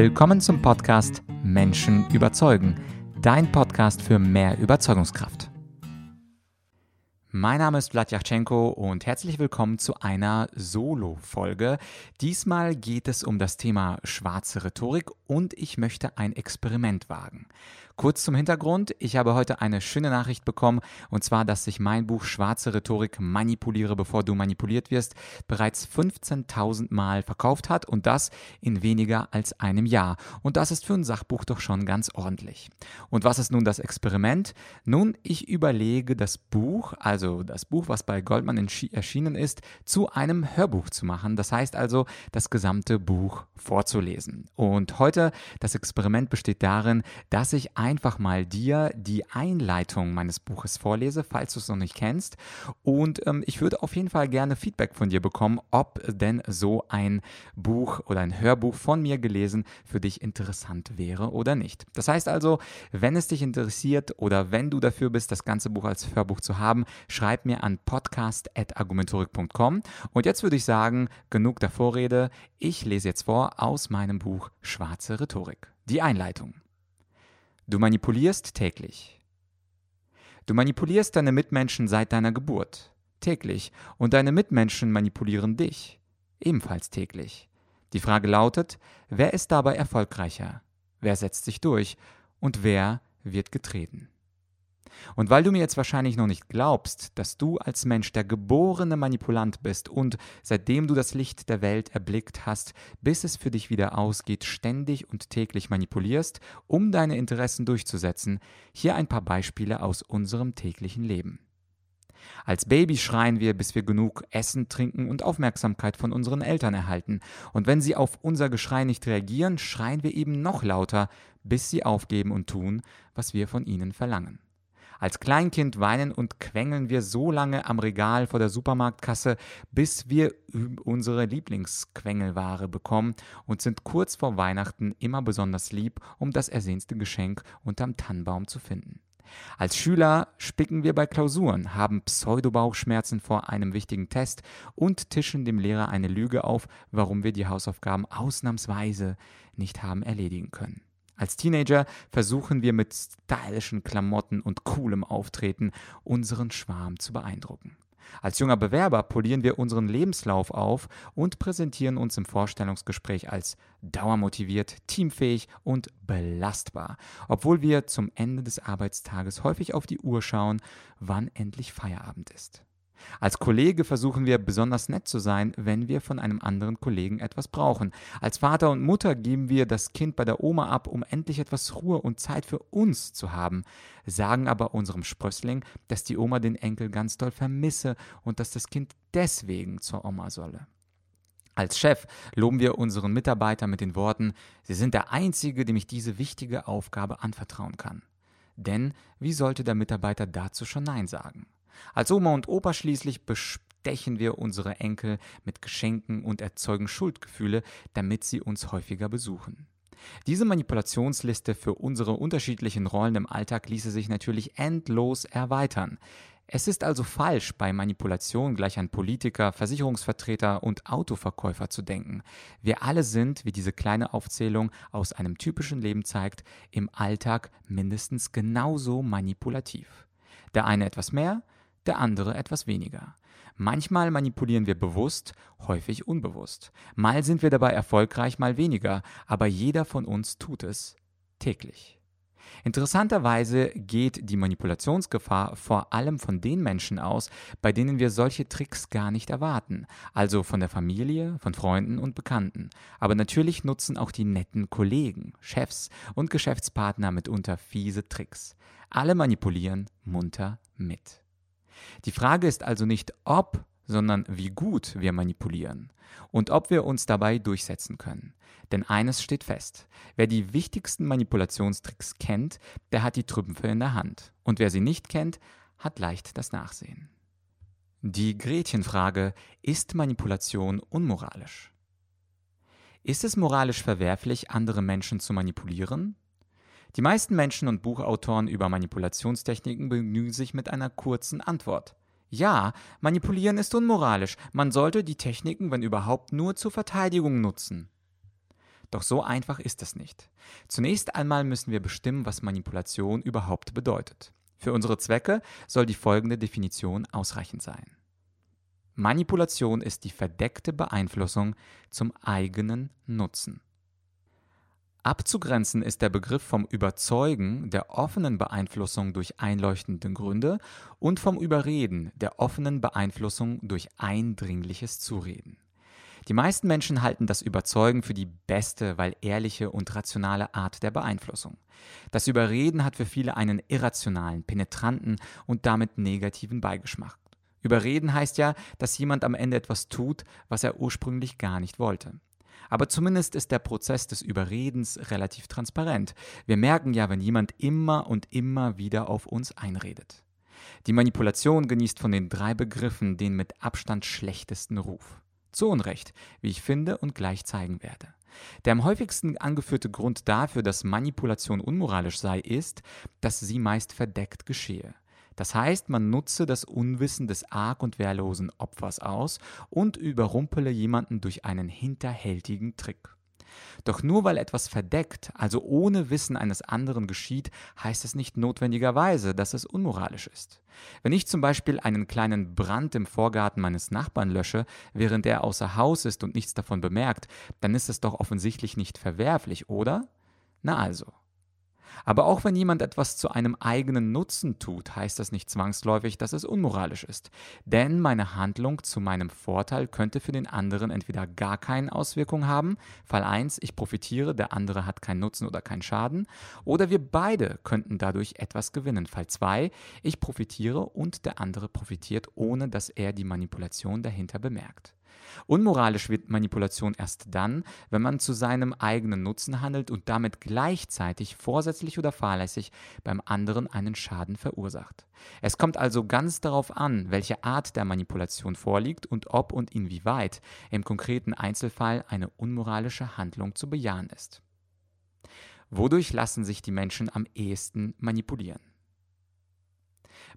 Willkommen zum Podcast Menschen überzeugen, dein Podcast für mehr Überzeugungskraft. Mein Name ist Vladyachenko und herzlich willkommen zu einer Solo-Folge. Diesmal geht es um das Thema schwarze Rhetorik und ich möchte ein Experiment wagen. Kurz zum Hintergrund, ich habe heute eine schöne Nachricht bekommen, und zwar, dass sich mein Buch Schwarze Rhetorik manipuliere, bevor du manipuliert wirst, bereits 15.000 Mal verkauft hat und das in weniger als einem Jahr. Und das ist für ein Sachbuch doch schon ganz ordentlich. Und was ist nun das Experiment? Nun, ich überlege das Buch, also das Buch, was bei Goldman erschienen ist, zu einem Hörbuch zu machen. Das heißt also, das gesamte Buch vorzulesen. Und heute, das Experiment besteht darin, dass ich ein einfach mal dir die Einleitung meines Buches vorlese, falls du es noch nicht kennst. Und ähm, ich würde auf jeden Fall gerne Feedback von dir bekommen, ob denn so ein Buch oder ein Hörbuch von mir gelesen für dich interessant wäre oder nicht. Das heißt also, wenn es dich interessiert oder wenn du dafür bist, das ganze Buch als Hörbuch zu haben, schreib mir an podcast.argumentorik.com. Und jetzt würde ich sagen, genug der Vorrede. Ich lese jetzt vor aus meinem Buch Schwarze Rhetorik. Die Einleitung. Du manipulierst täglich. Du manipulierst deine Mitmenschen seit deiner Geburt, täglich, und deine Mitmenschen manipulieren dich, ebenfalls täglich. Die Frage lautet, wer ist dabei erfolgreicher? Wer setzt sich durch? Und wer wird getreten? Und weil du mir jetzt wahrscheinlich noch nicht glaubst, dass du als Mensch der geborene Manipulant bist und seitdem du das Licht der Welt erblickt hast, bis es für dich wieder ausgeht, ständig und täglich manipulierst, um deine Interessen durchzusetzen, hier ein paar Beispiele aus unserem täglichen Leben. Als Baby schreien wir, bis wir genug Essen, Trinken und Aufmerksamkeit von unseren Eltern erhalten. Und wenn sie auf unser Geschrei nicht reagieren, schreien wir eben noch lauter, bis sie aufgeben und tun, was wir von ihnen verlangen. Als Kleinkind weinen und quengeln wir so lange am Regal vor der Supermarktkasse, bis wir unsere Lieblingsquengelware bekommen und sind kurz vor Weihnachten immer besonders lieb, um das ersehnte Geschenk unterm Tannenbaum zu finden. Als Schüler spicken wir bei Klausuren, haben Pseudobauchschmerzen vor einem wichtigen Test und tischen dem Lehrer eine Lüge auf, warum wir die Hausaufgaben ausnahmsweise nicht haben erledigen können. Als Teenager versuchen wir mit stylischen Klamotten und coolem Auftreten unseren Schwarm zu beeindrucken. Als junger Bewerber polieren wir unseren Lebenslauf auf und präsentieren uns im Vorstellungsgespräch als dauermotiviert, teamfähig und belastbar, obwohl wir zum Ende des Arbeitstages häufig auf die Uhr schauen, wann endlich Feierabend ist. Als Kollege versuchen wir besonders nett zu sein, wenn wir von einem anderen Kollegen etwas brauchen. Als Vater und Mutter geben wir das Kind bei der Oma ab, um endlich etwas Ruhe und Zeit für uns zu haben, sagen aber unserem Sprössling, dass die Oma den Enkel ganz doll vermisse und dass das Kind deswegen zur Oma solle. Als Chef loben wir unseren Mitarbeiter mit den Worten, Sie sind der Einzige, dem ich diese wichtige Aufgabe anvertrauen kann. Denn wie sollte der Mitarbeiter dazu schon Nein sagen? Als Oma und Opa schließlich bestechen wir unsere Enkel mit Geschenken und erzeugen Schuldgefühle, damit sie uns häufiger besuchen. Diese Manipulationsliste für unsere unterschiedlichen Rollen im Alltag ließe sich natürlich endlos erweitern. Es ist also falsch, bei Manipulation gleich an Politiker, Versicherungsvertreter und Autoverkäufer zu denken. Wir alle sind, wie diese kleine Aufzählung aus einem typischen Leben zeigt, im Alltag mindestens genauso manipulativ. Der eine etwas mehr, der andere etwas weniger. Manchmal manipulieren wir bewusst, häufig unbewusst. Mal sind wir dabei erfolgreich, mal weniger, aber jeder von uns tut es täglich. Interessanterweise geht die Manipulationsgefahr vor allem von den Menschen aus, bei denen wir solche Tricks gar nicht erwarten, also von der Familie, von Freunden und Bekannten. Aber natürlich nutzen auch die netten Kollegen, Chefs und Geschäftspartner mitunter fiese Tricks. Alle manipulieren munter mit. Die Frage ist also nicht ob, sondern wie gut wir manipulieren und ob wir uns dabei durchsetzen können. Denn eines steht fest, wer die wichtigsten Manipulationstricks kennt, der hat die Trümpfe in der Hand. Und wer sie nicht kennt, hat leicht das Nachsehen. Die Gretchenfrage, ist Manipulation unmoralisch? Ist es moralisch verwerflich, andere Menschen zu manipulieren? Die meisten Menschen und Buchautoren über Manipulationstechniken begnügen sich mit einer kurzen Antwort. Ja, manipulieren ist unmoralisch. Man sollte die Techniken, wenn überhaupt, nur zur Verteidigung nutzen. Doch so einfach ist es nicht. Zunächst einmal müssen wir bestimmen, was Manipulation überhaupt bedeutet. Für unsere Zwecke soll die folgende Definition ausreichend sein. Manipulation ist die verdeckte Beeinflussung zum eigenen Nutzen. Abzugrenzen ist der Begriff vom Überzeugen der offenen Beeinflussung durch einleuchtende Gründe und vom Überreden der offenen Beeinflussung durch eindringliches Zureden. Die meisten Menschen halten das Überzeugen für die beste, weil ehrliche und rationale Art der Beeinflussung. Das Überreden hat für viele einen irrationalen, penetranten und damit negativen Beigeschmack. Überreden heißt ja, dass jemand am Ende etwas tut, was er ursprünglich gar nicht wollte. Aber zumindest ist der Prozess des Überredens relativ transparent. Wir merken ja, wenn jemand immer und immer wieder auf uns einredet. Die Manipulation genießt von den drei Begriffen den mit Abstand schlechtesten Ruf. Zu Unrecht, wie ich finde und gleich zeigen werde. Der am häufigsten angeführte Grund dafür, dass Manipulation unmoralisch sei, ist, dass sie meist verdeckt geschehe. Das heißt, man nutze das Unwissen des arg und wehrlosen Opfers aus und überrumpele jemanden durch einen hinterhältigen Trick. Doch nur weil etwas verdeckt, also ohne Wissen eines anderen geschieht, heißt es nicht notwendigerweise, dass es unmoralisch ist. Wenn ich zum Beispiel einen kleinen Brand im Vorgarten meines Nachbarn lösche, während er außer Haus ist und nichts davon bemerkt, dann ist es doch offensichtlich nicht verwerflich, oder? Na also. Aber auch wenn jemand etwas zu einem eigenen Nutzen tut, heißt das nicht zwangsläufig, dass es unmoralisch ist. Denn meine Handlung zu meinem Vorteil könnte für den anderen entweder gar keine Auswirkung haben, Fall 1, ich profitiere, der andere hat keinen Nutzen oder keinen Schaden, oder wir beide könnten dadurch etwas gewinnen, Fall 2, ich profitiere und der andere profitiert, ohne dass er die Manipulation dahinter bemerkt. Unmoralisch wird Manipulation erst dann, wenn man zu seinem eigenen Nutzen handelt und damit gleichzeitig vorsätzlich oder fahrlässig beim anderen einen Schaden verursacht. Es kommt also ganz darauf an, welche Art der Manipulation vorliegt und ob und inwieweit im konkreten Einzelfall eine unmoralische Handlung zu bejahen ist. Wodurch lassen sich die Menschen am ehesten manipulieren?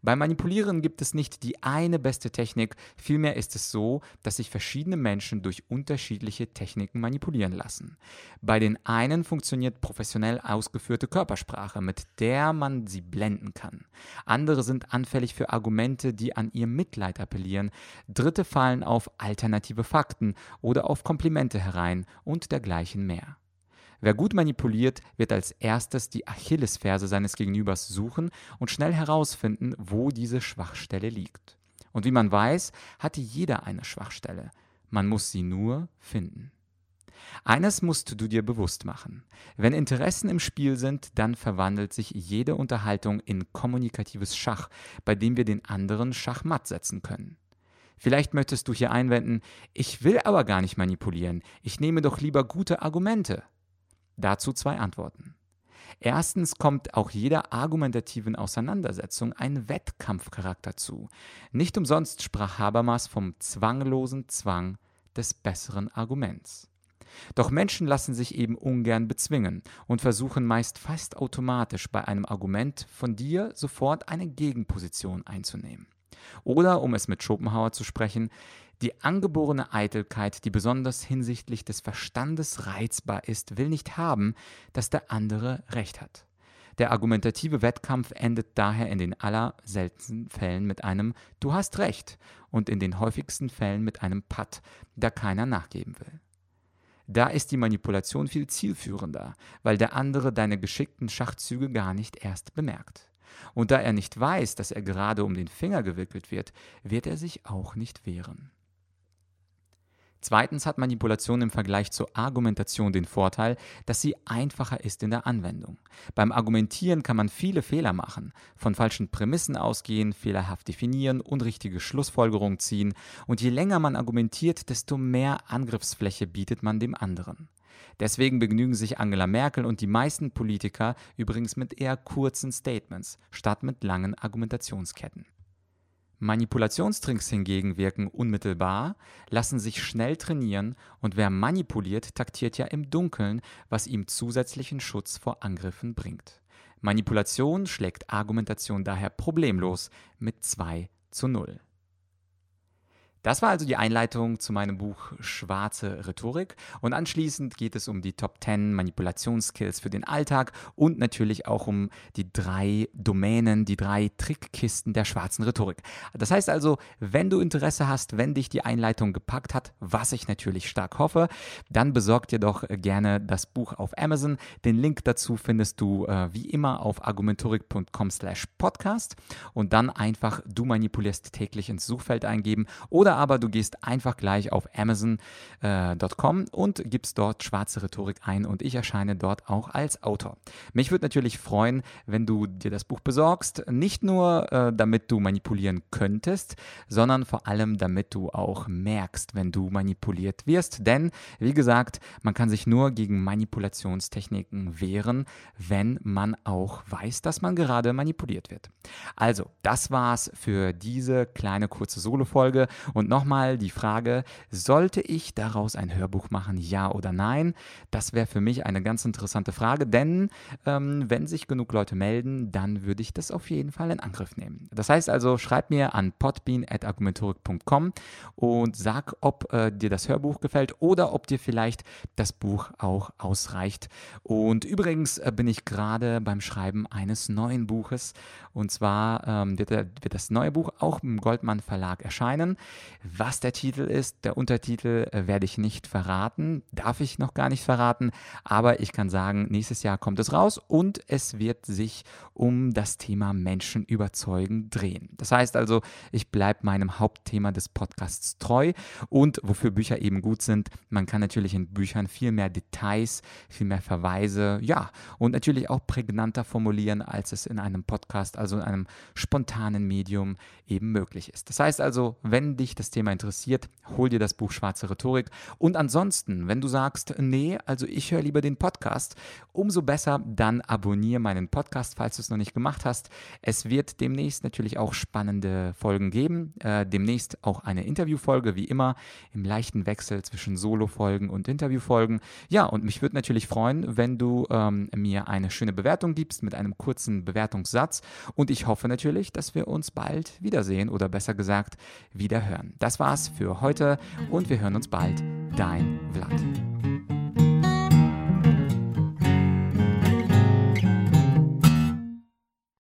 Beim Manipulieren gibt es nicht die eine beste Technik, vielmehr ist es so, dass sich verschiedene Menschen durch unterschiedliche Techniken manipulieren lassen. Bei den einen funktioniert professionell ausgeführte Körpersprache, mit der man sie blenden kann. Andere sind anfällig für Argumente, die an ihr Mitleid appellieren. Dritte fallen auf alternative Fakten oder auf Komplimente herein und dergleichen mehr. Wer gut manipuliert, wird als erstes die Achillesferse seines Gegenübers suchen und schnell herausfinden, wo diese Schwachstelle liegt. Und wie man weiß, hat jeder eine Schwachstelle. Man muss sie nur finden. Eines musst du dir bewusst machen. Wenn Interessen im Spiel sind, dann verwandelt sich jede Unterhaltung in kommunikatives Schach, bei dem wir den anderen schachmatt setzen können. Vielleicht möchtest du hier einwenden, ich will aber gar nicht manipulieren, ich nehme doch lieber gute Argumente. Dazu zwei Antworten. Erstens kommt auch jeder argumentativen Auseinandersetzung ein Wettkampfcharakter zu. Nicht umsonst sprach Habermas vom zwanglosen Zwang des besseren Arguments. Doch Menschen lassen sich eben ungern bezwingen und versuchen meist fast automatisch bei einem Argument von dir sofort eine Gegenposition einzunehmen. Oder, um es mit Schopenhauer zu sprechen, die angeborene Eitelkeit, die besonders hinsichtlich des Verstandes reizbar ist, will nicht haben, dass der andere recht hat. Der argumentative Wettkampf endet daher in den allerseltensten Fällen mit einem Du hast recht und in den häufigsten Fällen mit einem Patt, da keiner nachgeben will. Da ist die Manipulation viel zielführender, weil der andere deine geschickten Schachzüge gar nicht erst bemerkt. Und da er nicht weiß, dass er gerade um den Finger gewickelt wird, wird er sich auch nicht wehren. Zweitens hat Manipulation im Vergleich zur Argumentation den Vorteil, dass sie einfacher ist in der Anwendung. Beim Argumentieren kann man viele Fehler machen, von falschen Prämissen ausgehen, fehlerhaft definieren, unrichtige Schlussfolgerungen ziehen und je länger man argumentiert, desto mehr Angriffsfläche bietet man dem anderen. Deswegen begnügen sich Angela Merkel und die meisten Politiker übrigens mit eher kurzen Statements statt mit langen Argumentationsketten. Manipulationstricks hingegen wirken unmittelbar, lassen sich schnell trainieren und wer manipuliert, taktiert ja im Dunkeln, was ihm zusätzlichen Schutz vor Angriffen bringt. Manipulation schlägt Argumentation daher problemlos mit 2 zu 0. Das war also die Einleitung zu meinem Buch Schwarze Rhetorik und anschließend geht es um die Top 10 Manipulationsskills für den Alltag und natürlich auch um die drei Domänen, die drei Trickkisten der schwarzen Rhetorik. Das heißt also, wenn du Interesse hast, wenn dich die Einleitung gepackt hat, was ich natürlich stark hoffe, dann besorg dir doch gerne das Buch auf Amazon. Den Link dazu findest du äh, wie immer auf argumentorik.com slash podcast und dann einfach du manipulierst täglich ins Suchfeld eingeben oder oder aber du gehst einfach gleich auf amazon.com äh, und gibst dort schwarze Rhetorik ein und ich erscheine dort auch als Autor. Mich würde natürlich freuen, wenn du dir das Buch besorgst, nicht nur äh, damit du manipulieren könntest, sondern vor allem damit du auch merkst, wenn du manipuliert wirst. Denn, wie gesagt, man kann sich nur gegen Manipulationstechniken wehren, wenn man auch weiß, dass man gerade manipuliert wird. Also, das war's für diese kleine kurze Solo-Folge und und nochmal die Frage, sollte ich daraus ein Hörbuch machen, ja oder nein? Das wäre für mich eine ganz interessante Frage, denn ähm, wenn sich genug Leute melden, dann würde ich das auf jeden Fall in Angriff nehmen. Das heißt also, schreib mir an podbean.argumentorik.com und sag, ob äh, dir das Hörbuch gefällt oder ob dir vielleicht das Buch auch ausreicht. Und übrigens äh, bin ich gerade beim Schreiben eines neuen Buches und zwar ähm, wird, wird das neue Buch auch im Goldmann Verlag erscheinen. Was der Titel ist, der Untertitel äh, werde ich nicht verraten, darf ich noch gar nicht verraten, aber ich kann sagen, nächstes Jahr kommt es raus und es wird sich um das Thema Menschen überzeugen drehen. Das heißt also, ich bleibe meinem Hauptthema des Podcasts treu und wofür Bücher eben gut sind, man kann natürlich in Büchern viel mehr Details, viel mehr Verweise, ja, und natürlich auch prägnanter formulieren, als es in einem Podcast, also in einem spontanen Medium eben möglich ist. Das heißt also, wenn dich das Thema interessiert, hol dir das Buch Schwarze Rhetorik. Und ansonsten, wenn du sagst, nee, also ich höre lieber den Podcast, umso besser, dann abonniere meinen Podcast, falls du es noch nicht gemacht hast. Es wird demnächst natürlich auch spannende Folgen geben. Äh, demnächst auch eine Interviewfolge, wie immer, im leichten Wechsel zwischen Solo-Folgen und Interviewfolgen. Ja, und mich würde natürlich freuen, wenn du ähm, mir eine schöne Bewertung gibst mit einem kurzen Bewertungssatz. Und ich hoffe natürlich, dass wir uns bald wiedersehen oder besser gesagt wieder hören. Das war's für heute und wir hören uns bald. Dein Vlad.